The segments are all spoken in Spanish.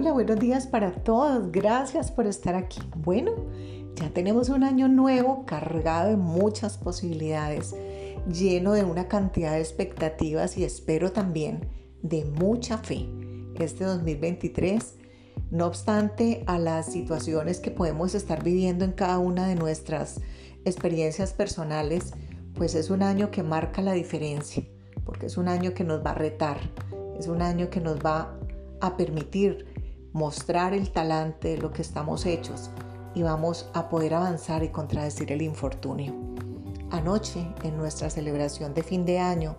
Hola, buenos días para todos. Gracias por estar aquí. Bueno, ya tenemos un año nuevo cargado de muchas posibilidades, lleno de una cantidad de expectativas y espero también de mucha fe. Este 2023, no obstante a las situaciones que podemos estar viviendo en cada una de nuestras experiencias personales, pues es un año que marca la diferencia, porque es un año que nos va a retar, es un año que nos va a permitir mostrar el talante lo que estamos hechos y vamos a poder avanzar y contradecir el infortunio. Anoche, en nuestra celebración de fin de año,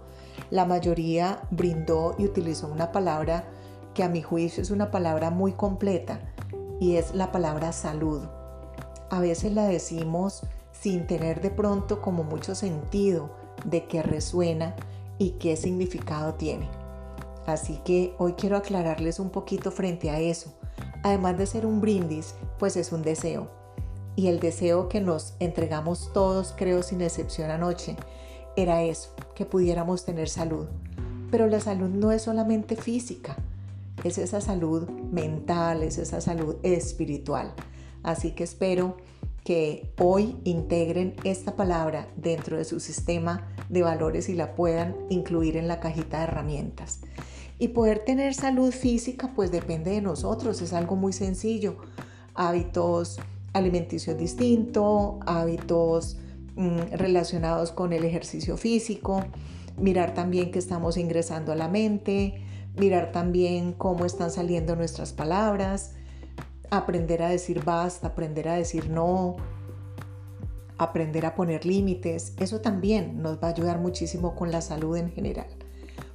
la mayoría brindó y utilizó una palabra que a mi juicio es una palabra muy completa y es la palabra salud. A veces la decimos sin tener de pronto como mucho sentido de qué resuena y qué significado tiene. Así que hoy quiero aclararles un poquito frente a eso. Además de ser un brindis, pues es un deseo. Y el deseo que nos entregamos todos, creo sin excepción anoche, era eso, que pudiéramos tener salud. Pero la salud no es solamente física, es esa salud mental, es esa salud espiritual. Así que espero que hoy integren esta palabra dentro de su sistema de valores y la puedan incluir en la cajita de herramientas. Y poder tener salud física pues depende de nosotros, es algo muy sencillo. Hábitos alimenticios distintos, hábitos mm, relacionados con el ejercicio físico, mirar también que estamos ingresando a la mente, mirar también cómo están saliendo nuestras palabras, aprender a decir basta, aprender a decir no, aprender a poner límites. Eso también nos va a ayudar muchísimo con la salud en general.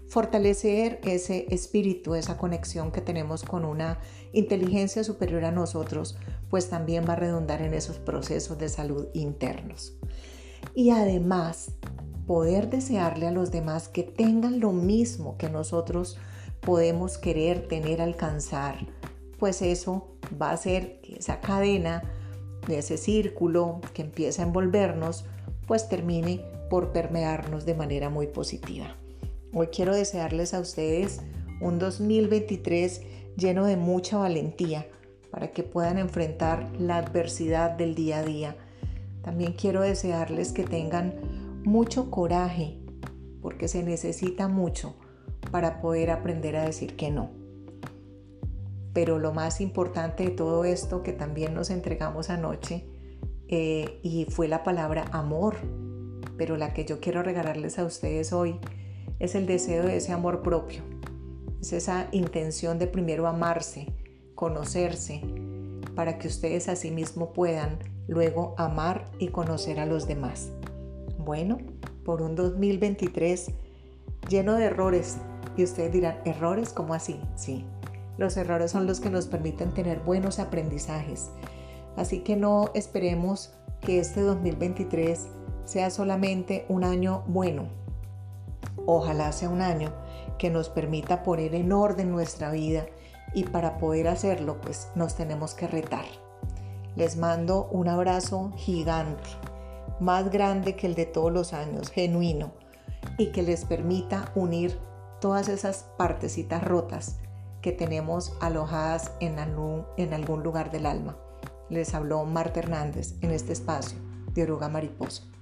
Fortalecer ese espíritu, esa conexión que tenemos con una inteligencia superior a nosotros, pues también va a redundar en esos procesos de salud internos. Y además, poder desearle a los demás que tengan lo mismo que nosotros podemos querer, tener, alcanzar, pues eso va a hacer que esa cadena, de ese círculo que empieza a envolvernos, pues termine por permearnos de manera muy positiva. Hoy quiero desearles a ustedes un 2023 lleno de mucha valentía para que puedan enfrentar la adversidad del día a día. También quiero desearles que tengan mucho coraje, porque se necesita mucho para poder aprender a decir que no. Pero lo más importante de todo esto que también nos entregamos anoche eh, y fue la palabra amor, pero la que yo quiero regalarles a ustedes hoy es el deseo de ese amor propio, es esa intención de primero amarse, conocerse, para que ustedes a sí mismos puedan luego amar y conocer a los demás. Bueno, por un 2023 lleno de errores, y ustedes dirán, ¿errores? ¿Cómo así? Sí, los errores son los que nos permiten tener buenos aprendizajes. Así que no esperemos que este 2023 sea solamente un año bueno. Ojalá sea un año que nos permita poner en orden nuestra vida y para poder hacerlo pues nos tenemos que retar. Les mando un abrazo gigante, más grande que el de todos los años, genuino, y que les permita unir todas esas partecitas rotas que tenemos alojadas en algún, en algún lugar del alma. Les habló Marta Hernández en este espacio de Oruga Mariposa.